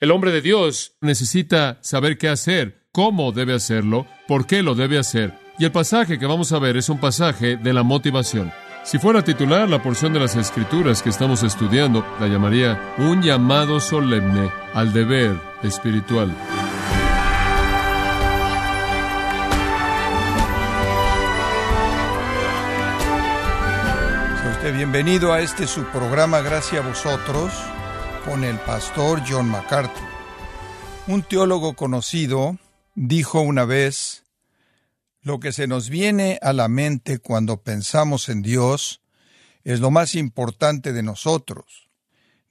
El hombre de Dios necesita saber qué hacer, cómo debe hacerlo, por qué lo debe hacer. Y el pasaje que vamos a ver es un pasaje de la motivación. Si fuera titular la porción de las escrituras que estamos estudiando, la llamaría un llamado solemne al deber espiritual. Sea usted bienvenido a este su programa Gracias a vosotros con el pastor John MacArthur. Un teólogo conocido dijo una vez, lo que se nos viene a la mente cuando pensamos en Dios es lo más importante de nosotros.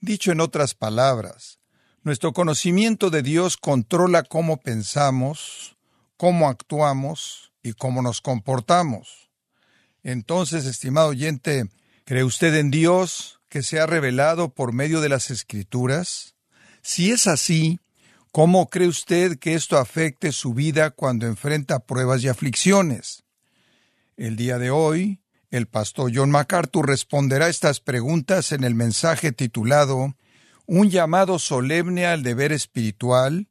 Dicho en otras palabras, nuestro conocimiento de Dios controla cómo pensamos, cómo actuamos y cómo nos comportamos. Entonces, estimado oyente, ¿cree usted en Dios que se ha revelado por medio de las Escrituras? Si es así, ¿cómo cree usted que esto afecte su vida cuando enfrenta pruebas y aflicciones? El día de hoy, el pastor John MacArthur responderá estas preguntas en el mensaje titulado Un llamado solemne al deber espiritual,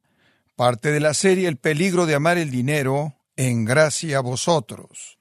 parte de la serie El peligro de amar el dinero, en gracia a vosotros.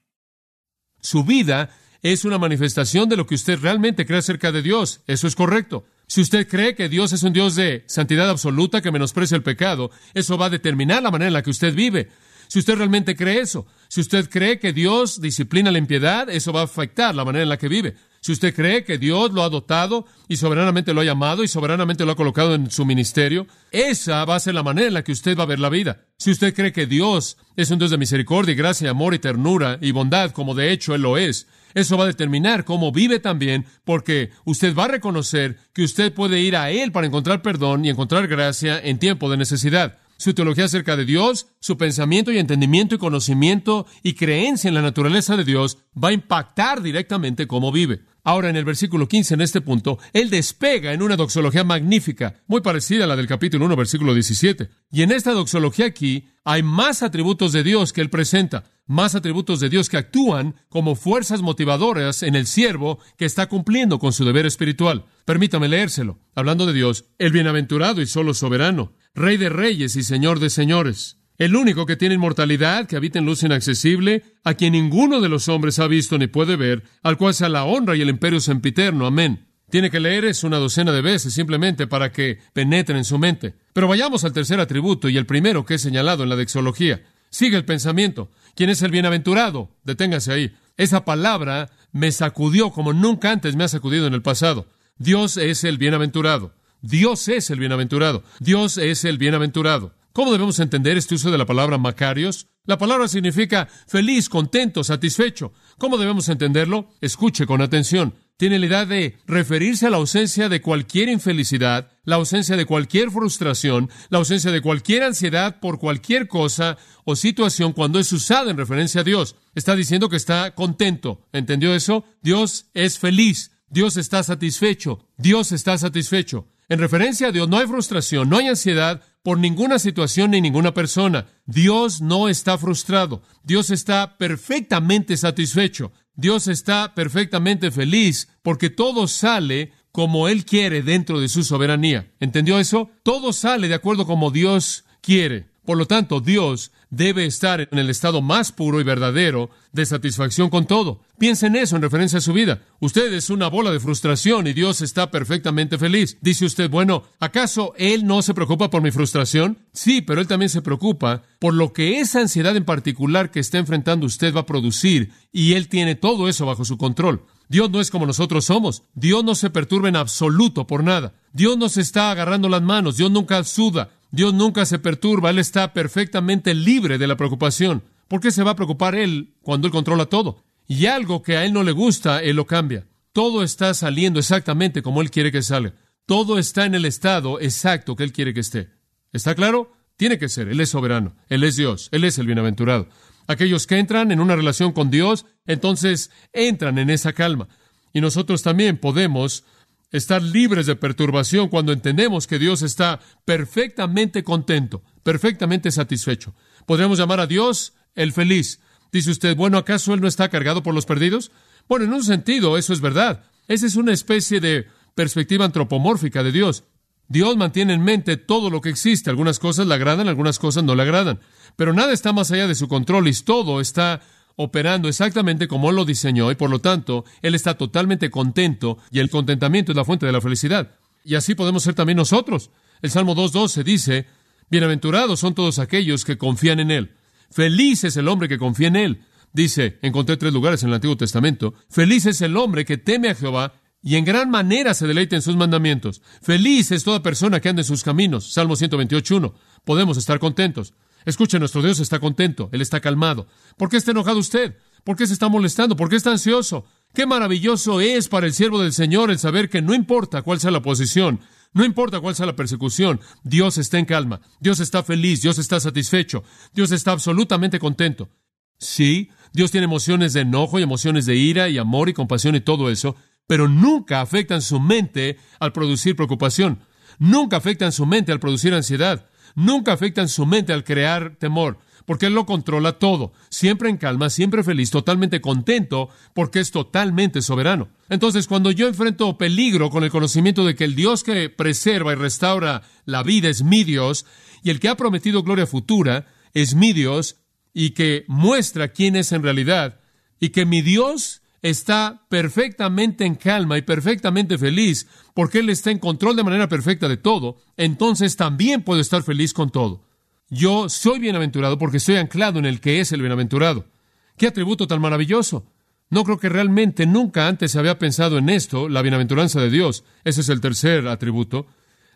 Su vida es una manifestación de lo que usted realmente cree acerca de Dios. Eso es correcto. Si usted cree que Dios es un Dios de santidad absoluta que menosprecia el pecado, eso va a determinar la manera en la que usted vive. Si usted realmente cree eso, si usted cree que Dios disciplina la impiedad, eso va a afectar la manera en la que vive. Si usted cree que Dios lo ha dotado y soberanamente lo ha llamado y soberanamente lo ha colocado en su ministerio, esa va a ser la manera en la que usted va a ver la vida. Si usted cree que Dios es un Dios de misericordia, gracia, amor y ternura y bondad, como de hecho Él lo es, eso va a determinar cómo vive también, porque usted va a reconocer que usted puede ir a Él para encontrar perdón y encontrar gracia en tiempo de necesidad. Su teología acerca de Dios, su pensamiento y entendimiento y conocimiento y creencia en la naturaleza de Dios va a impactar directamente cómo vive. Ahora, en el versículo 15, en este punto, él despega en una doxología magnífica, muy parecida a la del capítulo 1, versículo 17. Y en esta doxología aquí hay más atributos de Dios que él presenta, más atributos de Dios que actúan como fuerzas motivadoras en el siervo que está cumpliendo con su deber espiritual. Permítame leérselo. Hablando de Dios, el bienaventurado y solo soberano, Rey de reyes y Señor de señores el único que tiene inmortalidad, que habita en luz inaccesible, a quien ninguno de los hombres ha visto ni puede ver, al cual sea la honra y el imperio sempiterno. Amén. Tiene que leer eso una docena de veces simplemente para que penetre en su mente. Pero vayamos al tercer atributo y el primero que es señalado en la dexología. Sigue el pensamiento. ¿Quién es el bienaventurado? Deténgase ahí. Esa palabra me sacudió como nunca antes me ha sacudido en el pasado. Dios es el bienaventurado. Dios es el bienaventurado. Dios es el bienaventurado. ¿Cómo debemos entender este uso de la palabra Macarios? La palabra significa feliz, contento, satisfecho. ¿Cómo debemos entenderlo? Escuche con atención. Tiene la idea de referirse a la ausencia de cualquier infelicidad, la ausencia de cualquier frustración, la ausencia de cualquier ansiedad por cualquier cosa o situación cuando es usada en referencia a Dios. Está diciendo que está contento. ¿Entendió eso? Dios es feliz. Dios está satisfecho. Dios está satisfecho. En referencia a Dios no hay frustración, no hay ansiedad, por ninguna situación ni ninguna persona. Dios no está frustrado. Dios está perfectamente satisfecho. Dios está perfectamente feliz porque todo sale como Él quiere dentro de su soberanía. ¿Entendió eso? Todo sale de acuerdo como Dios quiere. Por lo tanto, Dios debe estar en el estado más puro y verdadero de satisfacción con todo. Piensa en eso en referencia a su vida. Usted es una bola de frustración y Dios está perfectamente feliz. Dice usted, bueno, ¿acaso Él no se preocupa por mi frustración? Sí, pero Él también se preocupa por lo que esa ansiedad en particular que está enfrentando usted va a producir y Él tiene todo eso bajo su control. Dios no es como nosotros somos. Dios no se perturba en absoluto por nada. Dios no se está agarrando las manos. Dios nunca suda. Dios nunca se perturba, Él está perfectamente libre de la preocupación. ¿Por qué se va a preocupar Él cuando Él controla todo? Y algo que a Él no le gusta, Él lo cambia. Todo está saliendo exactamente como Él quiere que salga. Todo está en el estado exacto que Él quiere que esté. ¿Está claro? Tiene que ser. Él es soberano. Él es Dios. Él es el bienaventurado. Aquellos que entran en una relación con Dios, entonces entran en esa calma. Y nosotros también podemos estar libres de perturbación cuando entendemos que Dios está perfectamente contento, perfectamente satisfecho. Podríamos llamar a Dios el feliz. Dice usted, bueno, ¿acaso Él no está cargado por los perdidos? Bueno, en un sentido, eso es verdad. Esa es una especie de perspectiva antropomórfica de Dios. Dios mantiene en mente todo lo que existe. Algunas cosas le agradan, algunas cosas no le agradan. Pero nada está más allá de su control y todo está operando exactamente como Él lo diseñó y por lo tanto Él está totalmente contento y el contentamiento es la fuente de la felicidad. Y así podemos ser también nosotros. El Salmo 2.12 dice, Bienaventurados son todos aquellos que confían en Él. Feliz es el hombre que confía en Él. Dice, encontré tres lugares en el Antiguo Testamento, feliz es el hombre que teme a Jehová y en gran manera se deleita en sus mandamientos. Feliz es toda persona que anda en sus caminos. Salmo 128.1. Podemos estar contentos. Escuche, nuestro Dios está contento, Él está calmado. ¿Por qué está enojado usted? ¿Por qué se está molestando? ¿Por qué está ansioso? Qué maravilloso es para el siervo del Señor el saber que no importa cuál sea la posición, no importa cuál sea la persecución, Dios está en calma, Dios está feliz, Dios está satisfecho, Dios está absolutamente contento. Sí, Dios tiene emociones de enojo y emociones de ira y amor y compasión y todo eso, pero nunca afectan su mente al producir preocupación, nunca afectan su mente al producir ansiedad, nunca afectan su mente al crear temor, porque Él lo controla todo, siempre en calma, siempre feliz, totalmente contento, porque es totalmente soberano. Entonces, cuando yo enfrento peligro con el conocimiento de que el Dios que preserva y restaura la vida es mi Dios, y el que ha prometido gloria futura es mi Dios, y que muestra quién es en realidad, y que mi Dios está perfectamente en calma y perfectamente feliz porque Él está en control de manera perfecta de todo, entonces también puedo estar feliz con todo. Yo soy bienaventurado porque estoy anclado en el que es el bienaventurado. ¡Qué atributo tan maravilloso! No creo que realmente nunca antes se había pensado en esto, la bienaventuranza de Dios. Ese es el tercer atributo,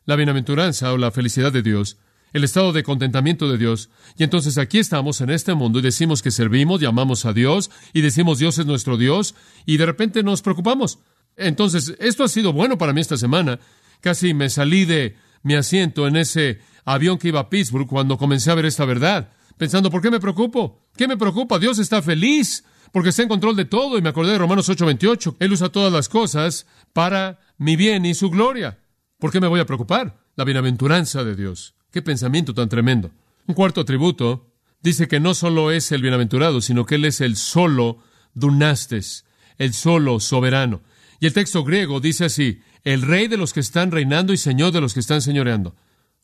la bienaventuranza o la felicidad de Dios el estado de contentamiento de Dios. Y entonces aquí estamos en este mundo y decimos que servimos, llamamos a Dios y decimos Dios es nuestro Dios y de repente nos preocupamos. Entonces, esto ha sido bueno para mí esta semana. Casi me salí de mi asiento en ese avión que iba a Pittsburgh cuando comencé a ver esta verdad, pensando, ¿por qué me preocupo? ¿Qué me preocupa? Dios está feliz porque está en control de todo y me acordé de Romanos 8:28. Él usa todas las cosas para mi bien y su gloria. ¿Por qué me voy a preocupar? La bienaventuranza de Dios. Qué pensamiento tan tremendo. Un cuarto atributo dice que no solo es el bienaventurado, sino que él es el solo dunastes, el solo soberano. Y el texto griego dice así, el rey de los que están reinando y señor de los que están señoreando.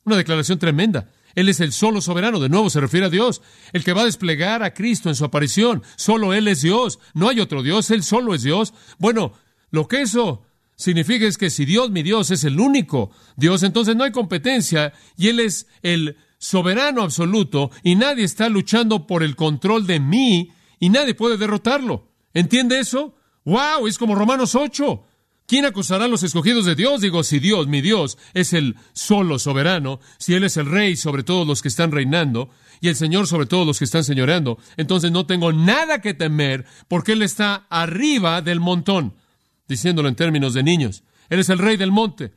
Una declaración tremenda. Él es el solo soberano, de nuevo se refiere a Dios, el que va a desplegar a Cristo en su aparición. Solo Él es Dios, no hay otro Dios, Él solo es Dios. Bueno, lo que eso significa es que si Dios, mi Dios, es el único Dios, entonces no hay competencia y Él es el soberano absoluto y nadie está luchando por el control de mí y nadie puede derrotarlo. ¿Entiende eso? ¡Wow! Es como Romanos 8. ¿Quién acusará a los escogidos de Dios? Digo, si Dios, mi Dios, es el solo soberano, si Él es el rey sobre todos los que están reinando y el Señor sobre todos los que están señoreando, entonces no tengo nada que temer porque Él está arriba del montón diciéndolo en términos de niños. Él es el rey del monte.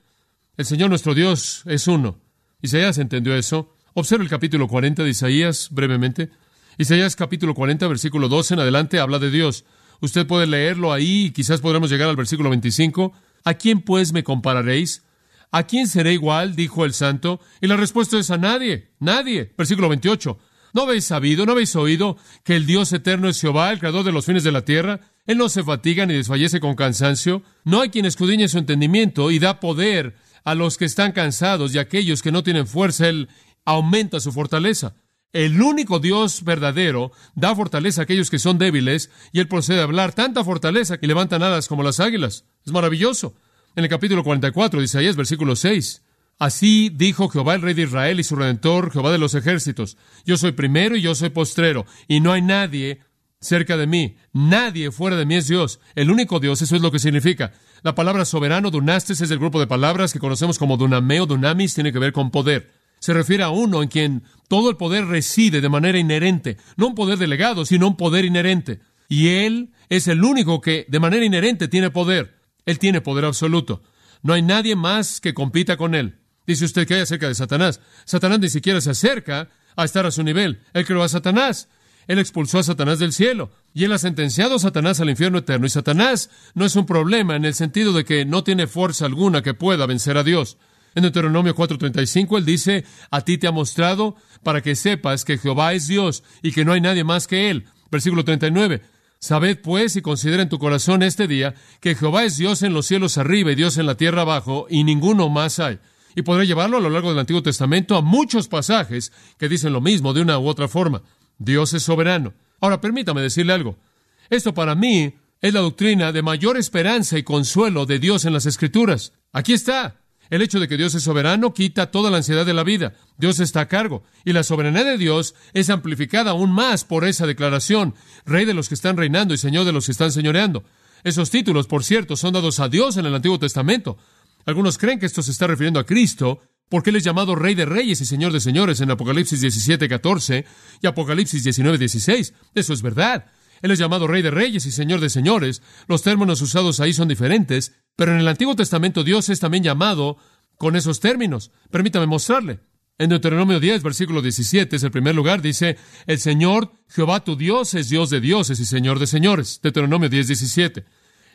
El Señor nuestro Dios es uno. Isaías entendió eso. Observa el capítulo 40 de Isaías brevemente. Isaías capítulo 40, versículo 12 en adelante habla de Dios. Usted puede leerlo ahí y quizás podremos llegar al versículo 25. ¿A quién pues me compararéis? ¿A quién seré igual? dijo el santo. Y la respuesta es a nadie, nadie. Versículo 28. ¿No habéis sabido, no habéis oído que el Dios eterno es Jehová, el creador de los fines de la tierra? Él no se fatiga ni desfallece con cansancio. No hay quien escudriñe su entendimiento y da poder a los que están cansados y a aquellos que no tienen fuerza. Él aumenta su fortaleza. El único Dios verdadero da fortaleza a aquellos que son débiles y Él procede a hablar tanta fortaleza que levantan alas como las águilas. Es maravilloso. En el capítulo 44 de Isaías, versículo 6. Así dijo Jehová el Rey de Israel y su Redentor, Jehová de los ejércitos. Yo soy primero y yo soy postrero, y no hay nadie cerca de mí. Nadie fuera de mí es Dios. El único Dios, eso es lo que significa. La palabra soberano, dunastes, es el grupo de palabras que conocemos como dunameo, dunamis, tiene que ver con poder. Se refiere a uno en quien todo el poder reside de manera inherente. No un poder delegado, sino un poder inherente. Y Él es el único que de manera inherente tiene poder. Él tiene poder absoluto. No hay nadie más que compita con Él. Dice usted que hay acerca de Satanás. Satanás ni siquiera se acerca a estar a su nivel. Él creó a Satanás. Él expulsó a Satanás del cielo y él ha sentenciado a Satanás al infierno eterno. Y Satanás no es un problema en el sentido de que no tiene fuerza alguna que pueda vencer a Dios. En Deuteronomio 4:35 él dice, a ti te ha mostrado para que sepas que Jehová es Dios y que no hay nadie más que él. Versículo 39. Sabed pues y considera en tu corazón este día que Jehová es Dios en los cielos arriba y Dios en la tierra abajo y ninguno más hay. Y podré llevarlo a lo largo del Antiguo Testamento a muchos pasajes que dicen lo mismo de una u otra forma. Dios es soberano. Ahora, permítame decirle algo. Esto para mí es la doctrina de mayor esperanza y consuelo de Dios en las Escrituras. Aquí está. El hecho de que Dios es soberano quita toda la ansiedad de la vida. Dios está a cargo. Y la soberanía de Dios es amplificada aún más por esa declaración. Rey de los que están reinando y Señor de los que están señoreando. Esos títulos, por cierto, son dados a Dios en el Antiguo Testamento. Algunos creen que esto se está refiriendo a Cristo, porque Él es llamado Rey de Reyes y Señor de Señores en Apocalipsis 17, 14 y Apocalipsis 19, 16. Eso es verdad. Él es llamado Rey de Reyes y Señor de Señores. Los términos usados ahí son diferentes, pero en el Antiguo Testamento Dios es también llamado con esos términos. Permítame mostrarle. En Deuteronomio 10, versículo 17, es el primer lugar, dice, el Señor, Jehová tu Dios, es Dios de dioses y Señor de señores. Deuteronomio 10, 17.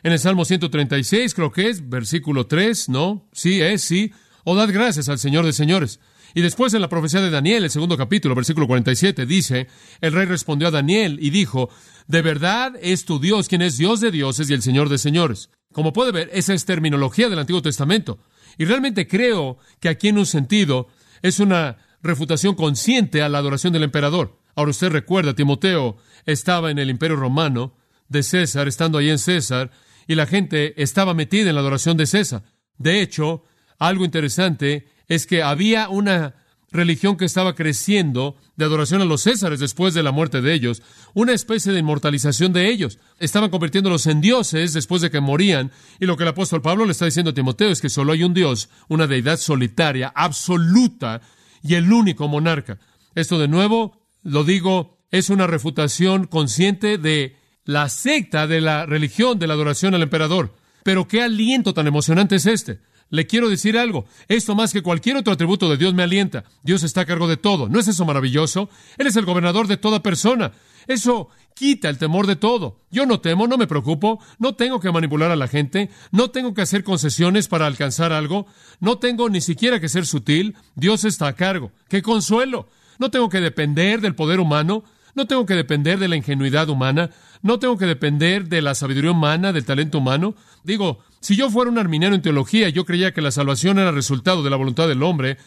En el Salmo 136, creo que es, versículo 3, ¿no? Sí, es, sí. O dad gracias al Señor de señores. Y después en la profecía de Daniel, el segundo capítulo, versículo 47, dice, el rey respondió a Daniel y dijo, de verdad es tu Dios quien es Dios de dioses y el Señor de señores. Como puede ver, esa es terminología del Antiguo Testamento. Y realmente creo que aquí en un sentido es una refutación consciente a la adoración del emperador. Ahora usted recuerda, Timoteo estaba en el imperio romano de César, estando ahí en César, y la gente estaba metida en la adoración de César. De hecho, algo interesante es que había una religión que estaba creciendo de adoración a los césares después de la muerte de ellos, una especie de inmortalización de ellos. Estaban convirtiéndolos en dioses después de que morían, y lo que el apóstol Pablo le está diciendo a Timoteo es que solo hay un Dios, una deidad solitaria, absoluta, y el único monarca. Esto de nuevo, lo digo, es una refutación consciente de la secta de la religión de la adoración al emperador. Pero qué aliento tan emocionante es este. Le quiero decir algo. Esto más que cualquier otro atributo de Dios me alienta. Dios está a cargo de todo. ¿No es eso maravilloso? Él es el gobernador de toda persona. Eso quita el temor de todo. Yo no temo, no me preocupo, no tengo que manipular a la gente, no tengo que hacer concesiones para alcanzar algo, no tengo ni siquiera que ser sutil. Dios está a cargo. ¡Qué consuelo! No tengo que depender del poder humano, no tengo que depender de la ingenuidad humana, no tengo que depender de la sabiduría humana, del talento humano. Digo, si yo fuera un arminiano en teología yo creía que la salvación era resultado de la voluntad del hombre,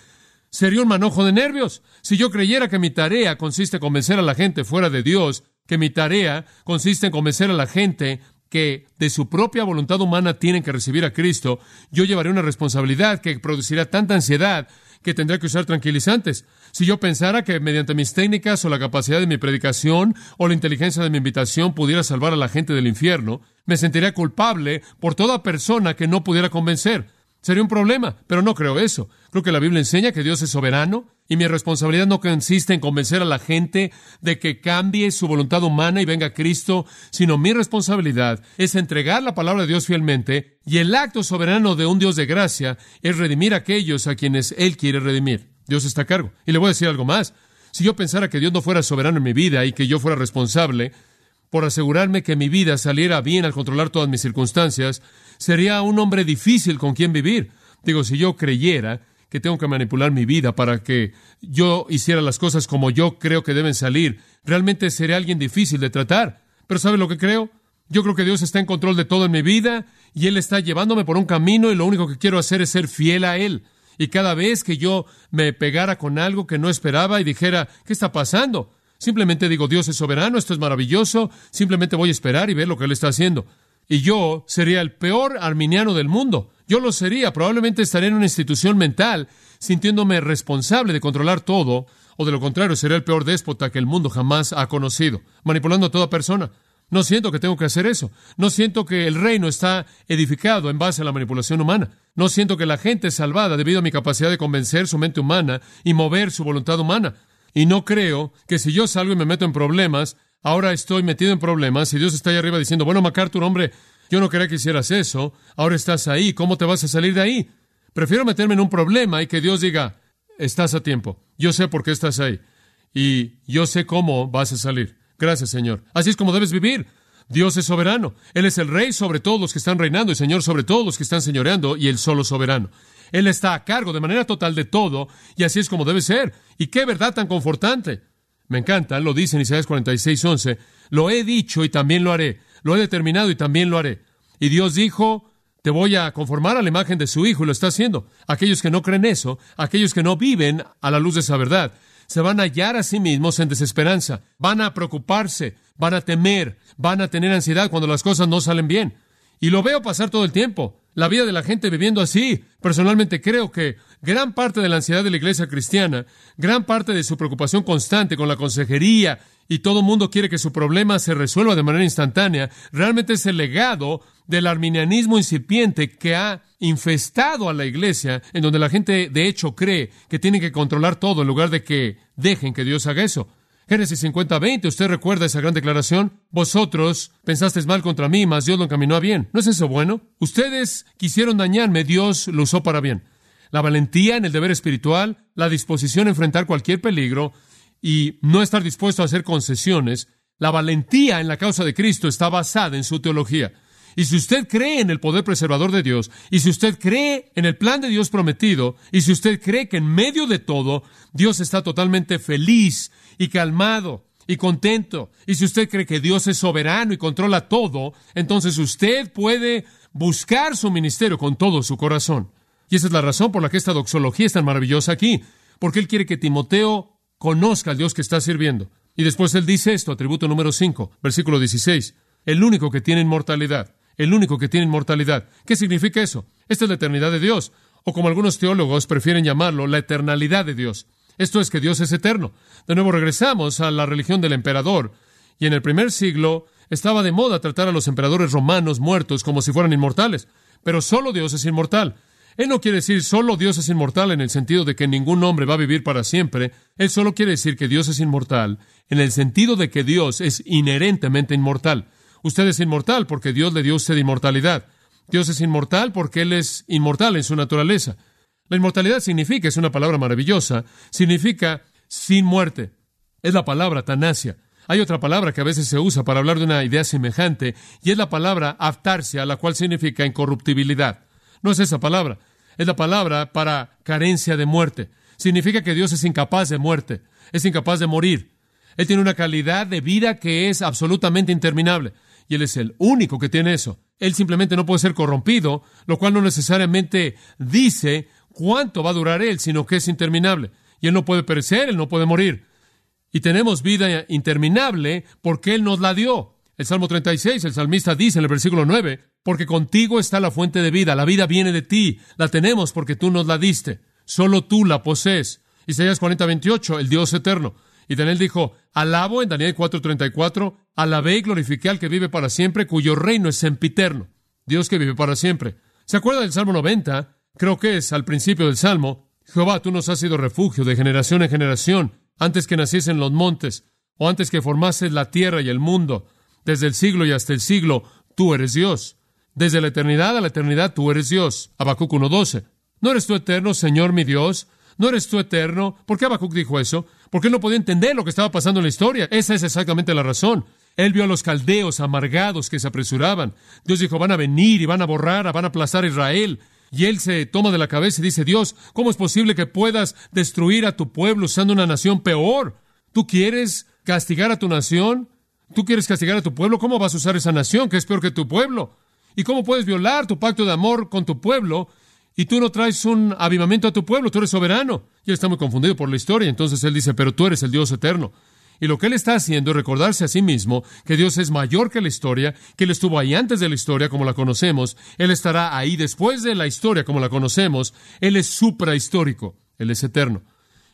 sería un manojo de nervios. Si yo creyera que mi tarea consiste en convencer a la gente fuera de Dios, que mi tarea consiste en convencer a la gente que de su propia voluntad humana tienen que recibir a Cristo, yo llevaría una responsabilidad que producirá tanta ansiedad que tendría que usar tranquilizantes. Si yo pensara que mediante mis técnicas o la capacidad de mi predicación o la inteligencia de mi invitación pudiera salvar a la gente del infierno, me sentiría culpable por toda persona que no pudiera convencer. Sería un problema, pero no creo eso. Creo que la Biblia enseña que Dios es soberano y mi responsabilidad no consiste en convencer a la gente de que cambie su voluntad humana y venga Cristo, sino mi responsabilidad es entregar la palabra de Dios fielmente y el acto soberano de un Dios de gracia es redimir a aquellos a quienes Él quiere redimir. Dios está a cargo. Y le voy a decir algo más. Si yo pensara que Dios no fuera soberano en mi vida y que yo fuera responsable por asegurarme que mi vida saliera bien al controlar todas mis circunstancias, sería un hombre difícil con quien vivir. Digo, si yo creyera que tengo que manipular mi vida para que yo hiciera las cosas como yo creo que deben salir, realmente sería alguien difícil de tratar. Pero ¿sabe lo que creo? Yo creo que Dios está en control de todo en mi vida y Él está llevándome por un camino y lo único que quiero hacer es ser fiel a Él. Y cada vez que yo me pegara con algo que no esperaba y dijera, ¿qué está pasando? Simplemente digo, Dios es soberano, esto es maravilloso, simplemente voy a esperar y ver lo que Él está haciendo y yo sería el peor arminiano del mundo. Yo lo sería, probablemente estaría en una institución mental sintiéndome responsable de controlar todo, o de lo contrario, sería el peor déspota que el mundo jamás ha conocido, manipulando a toda persona. No siento que tengo que hacer eso. No siento que el reino está edificado en base a la manipulación humana. No siento que la gente es salvada debido a mi capacidad de convencer su mente humana y mover su voluntad humana. Y no creo que si yo salgo y me meto en problemas, ahora estoy metido en problemas y Dios está ahí arriba diciendo, bueno, MacArthur, hombre, yo no quería que hicieras eso, ahora estás ahí, ¿cómo te vas a salir de ahí? Prefiero meterme en un problema y que Dios diga, estás a tiempo, yo sé por qué estás ahí y yo sé cómo vas a salir. Gracias, Señor. Así es como debes vivir. Dios es soberano. Él es el rey sobre todos los que están reinando y Señor sobre todos los que están señoreando y el solo soberano. Él está a cargo de manera total de todo y así es como debe ser. Y qué verdad tan confortante. Me encanta, lo dice en Isaías 46, 11. Lo he dicho y también lo haré. Lo he determinado y también lo haré. Y Dios dijo Te voy a conformar a la imagen de su Hijo y lo está haciendo. Aquellos que no creen eso, aquellos que no viven a la luz de esa verdad, se van a hallar a sí mismos en desesperanza, van a preocuparse, van a temer, van a tener ansiedad cuando las cosas no salen bien. Y lo veo pasar todo el tiempo. La vida de la gente viviendo así. Personalmente creo que gran parte de la ansiedad de la iglesia cristiana, gran parte de su preocupación constante con la consejería y todo mundo quiere que su problema se resuelva de manera instantánea, realmente es el legado del arminianismo incipiente que ha infestado a la iglesia, en donde la gente de hecho cree que tiene que controlar todo en lugar de que dejen que Dios haga eso. Génesis 50, 20, ¿usted recuerda esa gran declaración? Vosotros pensasteis mal contra mí, mas Dios lo encaminó a bien. ¿No es eso bueno? Ustedes quisieron dañarme, Dios lo usó para bien. La valentía en el deber espiritual, la disposición a enfrentar cualquier peligro y no estar dispuesto a hacer concesiones, la valentía en la causa de Cristo está basada en su teología. Y si usted cree en el poder preservador de Dios, y si usted cree en el plan de Dios prometido, y si usted cree que en medio de todo Dios está totalmente feliz y calmado y contento, y si usted cree que Dios es soberano y controla todo, entonces usted puede buscar su ministerio con todo su corazón. Y esa es la razón por la que esta doxología es tan maravillosa aquí, porque Él quiere que Timoteo conozca al Dios que está sirviendo. Y después Él dice esto, atributo número 5, versículo 16, el único que tiene inmortalidad el único que tiene inmortalidad. ¿Qué significa eso? Esta es la eternidad de Dios, o como algunos teólogos prefieren llamarlo, la eternalidad de Dios. Esto es que Dios es eterno. De nuevo regresamos a la religión del emperador, y en el primer siglo estaba de moda tratar a los emperadores romanos muertos como si fueran inmortales, pero solo Dios es inmortal. Él no quiere decir solo Dios es inmortal en el sentido de que ningún hombre va a vivir para siempre. Él solo quiere decir que Dios es inmortal en el sentido de que Dios es inherentemente inmortal. Usted es inmortal porque Dios le dio a usted inmortalidad. Dios es inmortal porque Él es inmortal en su naturaleza. La inmortalidad significa, es una palabra maravillosa, significa sin muerte. Es la palabra tanasia. Hay otra palabra que a veces se usa para hablar de una idea semejante, y es la palabra aftarsia, la cual significa incorruptibilidad. No es esa palabra, es la palabra para carencia de muerte. Significa que Dios es incapaz de muerte, es incapaz de morir. Él tiene una calidad de vida que es absolutamente interminable. Y Él es el único que tiene eso. Él simplemente no puede ser corrompido, lo cual no necesariamente dice cuánto va a durar Él, sino que es interminable. Y Él no puede perecer, Él no puede morir. Y tenemos vida interminable porque Él nos la dio. El Salmo 36, el salmista dice en el versículo 9, porque contigo está la fuente de vida, la vida viene de ti, la tenemos porque tú nos la diste, solo tú la posees. Isaías 40, 28, el Dios eterno. Y Daniel dijo, alabo en Daniel 4:34, alabé y glorifiqué al que vive para siempre, cuyo reino es sempiterno. Dios que vive para siempre. ¿Se acuerda del Salmo 90? Creo que es al principio del Salmo. Jehová, tú nos has sido refugio de generación en generación, antes que naciesen los montes, o antes que formases la tierra y el mundo. Desde el siglo y hasta el siglo, tú eres Dios. Desde la eternidad a la eternidad, tú eres Dios. Habacuc 1.12. ¿No eres tú eterno, Señor mi Dios? ¿No eres tú eterno? ¿Por qué Habacuc dijo eso? Porque él no podía entender lo que estaba pasando en la historia. Esa es exactamente la razón. Él vio a los caldeos amargados que se apresuraban. Dios dijo, van a venir y van a borrar, van a aplastar a Israel. Y él se toma de la cabeza y dice, Dios, ¿cómo es posible que puedas destruir a tu pueblo usando una nación peor? ¿Tú quieres castigar a tu nación? ¿Tú quieres castigar a tu pueblo? ¿Cómo vas a usar esa nación que es peor que tu pueblo? ¿Y cómo puedes violar tu pacto de amor con tu pueblo y tú no traes un avivamiento a tu pueblo, tú eres soberano. Y él está muy confundido por la historia. Entonces él dice, pero tú eres el Dios eterno. Y lo que él está haciendo es recordarse a sí mismo que Dios es mayor que la historia, que él estuvo ahí antes de la historia como la conocemos, él estará ahí después de la historia como la conocemos, él es suprahistórico, él es eterno.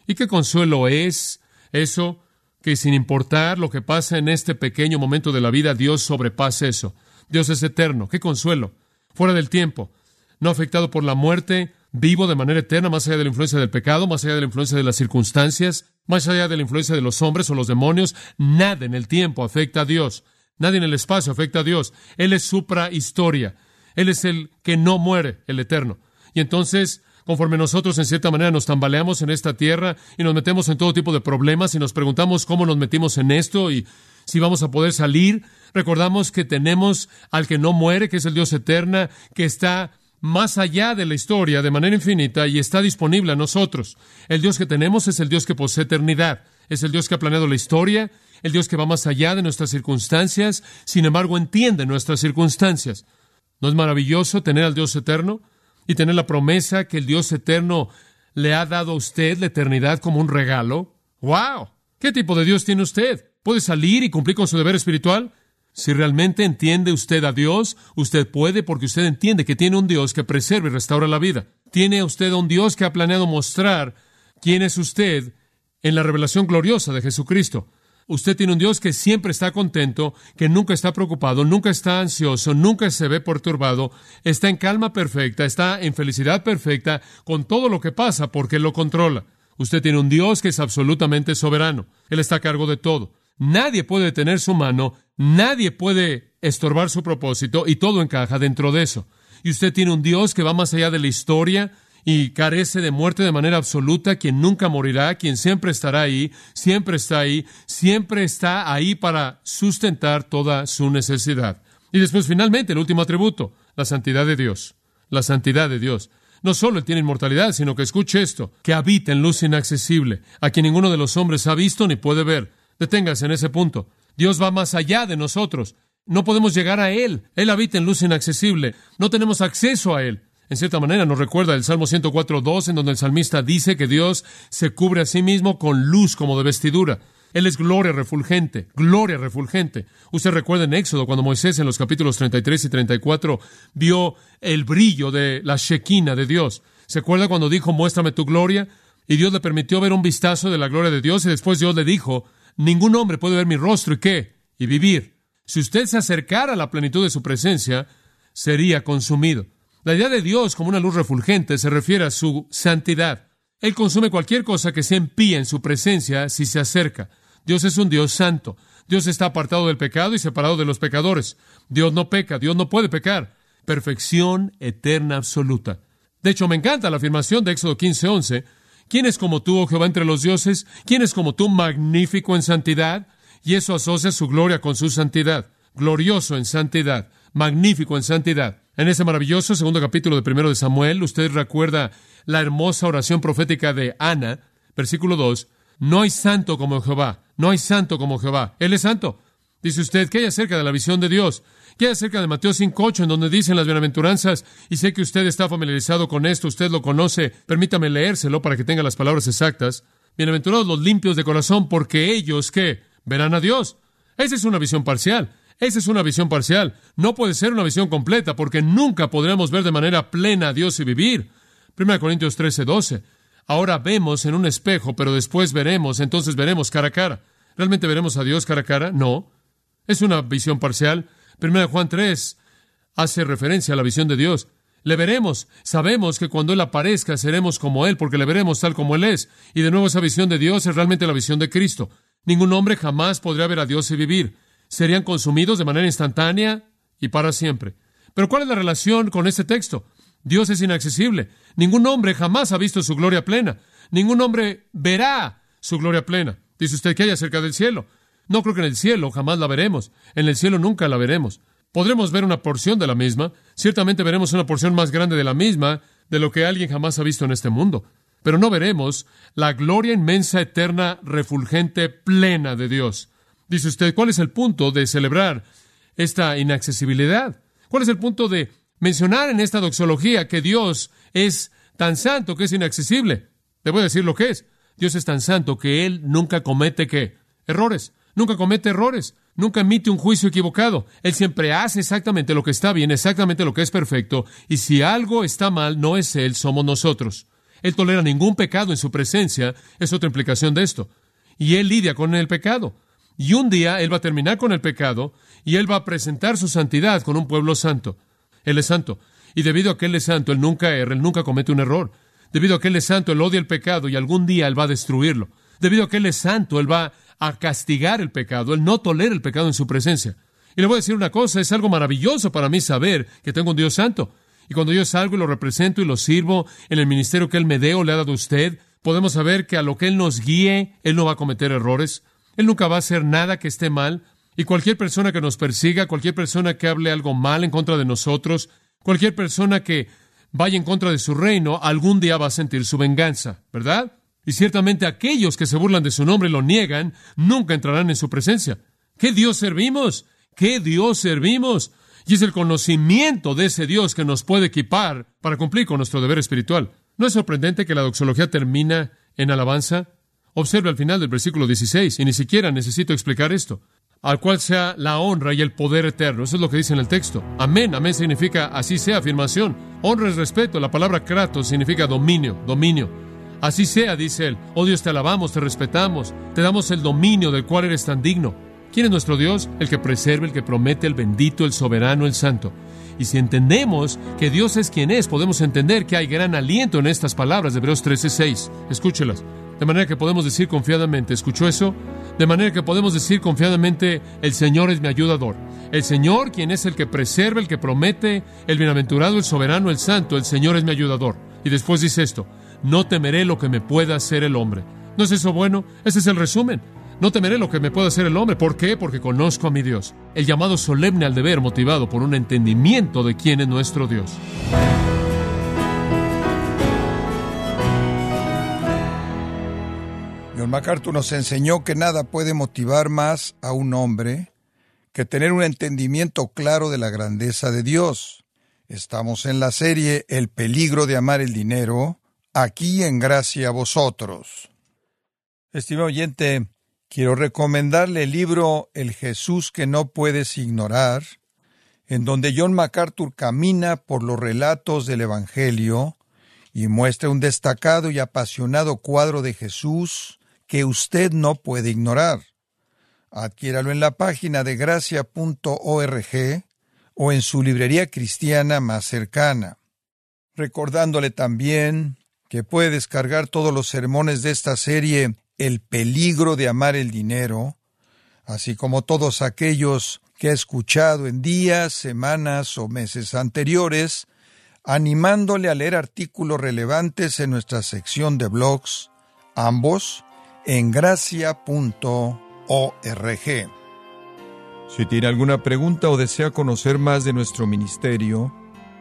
¿Y qué consuelo es eso? Que sin importar lo que pasa en este pequeño momento de la vida, Dios sobrepasa eso. Dios es eterno. ¿Qué consuelo? Fuera del tiempo no afectado por la muerte, vivo de manera eterna, más allá de la influencia del pecado, más allá de la influencia de las circunstancias, más allá de la influencia de los hombres o los demonios. Nada en el tiempo afecta a Dios. Nadie en el espacio afecta a Dios. Él es suprahistoria. Él es el que no muere, el eterno. Y entonces, conforme nosotros en cierta manera nos tambaleamos en esta tierra y nos metemos en todo tipo de problemas y nos preguntamos cómo nos metimos en esto y si vamos a poder salir, recordamos que tenemos al que no muere, que es el Dios eterna, que está más allá de la historia de manera infinita y está disponible a nosotros. El Dios que tenemos es el Dios que posee eternidad, es el Dios que ha planeado la historia, el Dios que va más allá de nuestras circunstancias, sin embargo entiende nuestras circunstancias. ¿No es maravilloso tener al Dios eterno y tener la promesa que el Dios eterno le ha dado a usted la eternidad como un regalo? ¡Wow! ¿Qué tipo de Dios tiene usted? ¿Puede salir y cumplir con su deber espiritual? Si realmente entiende usted a Dios, usted puede porque usted entiende que tiene un Dios que preserva y restaura la vida. Tiene usted un Dios que ha planeado mostrar quién es usted en la revelación gloriosa de Jesucristo. Usted tiene un Dios que siempre está contento, que nunca está preocupado, nunca está ansioso, nunca se ve perturbado, está en calma perfecta, está en felicidad perfecta con todo lo que pasa porque Él lo controla. Usted tiene un Dios que es absolutamente soberano. Él está a cargo de todo. Nadie puede detener su mano, nadie puede estorbar su propósito y todo encaja dentro de eso. Y usted tiene un Dios que va más allá de la historia, y carece de muerte de manera absoluta, quien nunca morirá, quien siempre estará ahí, siempre está ahí, siempre está ahí para sustentar toda su necesidad. Y después finalmente el último atributo, la santidad de Dios. La santidad de Dios. No solo Él tiene inmortalidad, sino que escuche esto, que habita en luz inaccesible, a quien ninguno de los hombres ha visto ni puede ver. Deténgase en ese punto. Dios va más allá de nosotros. No podemos llegar a Él. Él habita en luz inaccesible. No tenemos acceso a Él. En cierta manera nos recuerda el Salmo 104.2, en donde el salmista dice que Dios se cubre a sí mismo con luz como de vestidura. Él es gloria refulgente, gloria refulgente. Usted recuerda en Éxodo cuando Moisés en los capítulos 33 y 34 vio el brillo de la Shekinah de Dios. ¿Se acuerda cuando dijo, muéstrame tu gloria? Y Dios le permitió ver un vistazo de la gloria de Dios y después Dios le dijo, ningún hombre puede ver mi rostro y qué, y vivir. Si usted se acercara a la plenitud de su presencia, sería consumido. La idea de Dios como una luz refulgente se refiere a su santidad. Él consume cualquier cosa que se empía en su presencia si se acerca. Dios es un Dios santo. Dios está apartado del pecado y separado de los pecadores. Dios no peca, Dios no puede pecar. Perfección eterna absoluta. De hecho, me encanta la afirmación de Éxodo 15:11. ¿Quién es como tú, oh Jehová, entre los dioses? ¿Quién es como tú, magnífico en santidad? Y eso asocia su gloria con su santidad. Glorioso en santidad, magnífico en santidad. En ese maravilloso segundo capítulo de primero de Samuel, usted recuerda la hermosa oración profética de Ana, versículo 2. No hay santo como Jehová, no hay santo como Jehová. Él es santo. Dice usted, ¿qué hay acerca de la visión de Dios? ¿Qué hay acerca de Mateo 5.8, en donde dicen las bienaventuranzas? Y sé que usted está familiarizado con esto, usted lo conoce. Permítame leérselo para que tenga las palabras exactas. Bienaventurados los limpios de corazón, porque ellos, ¿qué? Verán a Dios. Esa es una visión parcial. Esa es una visión parcial. No puede ser una visión completa porque nunca podremos ver de manera plena a Dios y vivir. 1 Corintios 13, 12. Ahora vemos en un espejo, pero después veremos, entonces veremos cara a cara. ¿Realmente veremos a Dios cara a cara? No. Es una visión parcial. 1 Juan 3 hace referencia a la visión de Dios. Le veremos. Sabemos que cuando Él aparezca seremos como Él, porque le veremos tal como Él es. Y de nuevo esa visión de Dios es realmente la visión de Cristo. Ningún hombre jamás podría ver a Dios y vivir serían consumidos de manera instantánea y para siempre. Pero ¿cuál es la relación con este texto? Dios es inaccesible. Ningún hombre jamás ha visto su gloria plena. Ningún hombre verá su gloria plena. Dice usted que hay acerca del cielo. No creo que en el cielo jamás la veremos. En el cielo nunca la veremos. Podremos ver una porción de la misma. Ciertamente veremos una porción más grande de la misma de lo que alguien jamás ha visto en este mundo. Pero no veremos la gloria inmensa, eterna, refulgente, plena de Dios. Dice usted, ¿cuál es el punto de celebrar esta inaccesibilidad? ¿Cuál es el punto de mencionar en esta doxología que Dios es tan santo que es inaccesible? Le voy a decir lo que es. Dios es tan santo que Él nunca comete qué? Errores. Nunca comete errores. Nunca emite un juicio equivocado. Él siempre hace exactamente lo que está bien, exactamente lo que es perfecto. Y si algo está mal, no es Él, somos nosotros. Él tolera ningún pecado en su presencia. Es otra implicación de esto. Y Él lidia con el pecado. Y un día Él va a terminar con el pecado y Él va a presentar su santidad con un pueblo santo. Él es santo. Y debido a que Él es santo, Él nunca erra, Él nunca comete un error. Debido a que Él es santo, Él odia el pecado y algún día Él va a destruirlo. Debido a que Él es santo, Él va a castigar el pecado. Él no tolera el pecado en su presencia. Y le voy a decir una cosa, es algo maravilloso para mí saber que tengo un Dios santo. Y cuando yo salgo y lo represento y lo sirvo en el ministerio que Él me dé o le ha dado a usted, podemos saber que a lo que Él nos guíe, Él no va a cometer errores. Él nunca va a hacer nada que esté mal. Y cualquier persona que nos persiga, cualquier persona que hable algo mal en contra de nosotros, cualquier persona que vaya en contra de su reino, algún día va a sentir su venganza, ¿verdad? Y ciertamente aquellos que se burlan de su nombre y lo niegan, nunca entrarán en su presencia. ¿Qué Dios servimos? ¿Qué Dios servimos? Y es el conocimiento de ese Dios que nos puede equipar para cumplir con nuestro deber espiritual. ¿No es sorprendente que la doxología termina en alabanza? Observe al final del versículo 16, y ni siquiera necesito explicar esto. Al cual sea la honra y el poder eterno. Eso es lo que dice en el texto. Amén. Amén significa así sea, afirmación. Honra es respeto. La palabra kratos significa dominio, dominio. Así sea, dice él. Oh Dios, te alabamos, te respetamos, te damos el dominio del cual eres tan digno. ¿Quién es nuestro Dios? El que preserva, el que promete, el bendito, el soberano, el santo. Y si entendemos que Dios es quien es, podemos entender que hay gran aliento en estas palabras de Hebreos 13:6. Escúchelas. De manera que podemos decir confiadamente, ¿escuchó eso? De manera que podemos decir confiadamente, el Señor es mi ayudador. El Señor, quien es el que preserva, el que promete, el bienaventurado, el soberano, el santo, el Señor es mi ayudador. Y después dice esto, no temeré lo que me pueda hacer el hombre. ¿No es eso bueno? Ese es el resumen. No temeré lo que me pueda hacer el hombre. ¿Por qué? Porque conozco a mi Dios. El llamado solemne al deber motivado por un entendimiento de quién es nuestro Dios. John MacArthur nos enseñó que nada puede motivar más a un hombre que tener un entendimiento claro de la grandeza de Dios. Estamos en la serie El peligro de amar el dinero, aquí en gracia a vosotros. Estimado oyente, quiero recomendarle el libro El Jesús que no puedes ignorar, en donde John MacArthur camina por los relatos del Evangelio y muestra un destacado y apasionado cuadro de Jesús que usted no puede ignorar. Adquiéralo en la página de gracia.org o en su librería cristiana más cercana. Recordándole también que puede descargar todos los sermones de esta serie El peligro de amar el dinero, así como todos aquellos que ha escuchado en días, semanas o meses anteriores, animándole a leer artículos relevantes en nuestra sección de blogs, ambos en gracia.org. Si tiene alguna pregunta o desea conocer más de nuestro ministerio,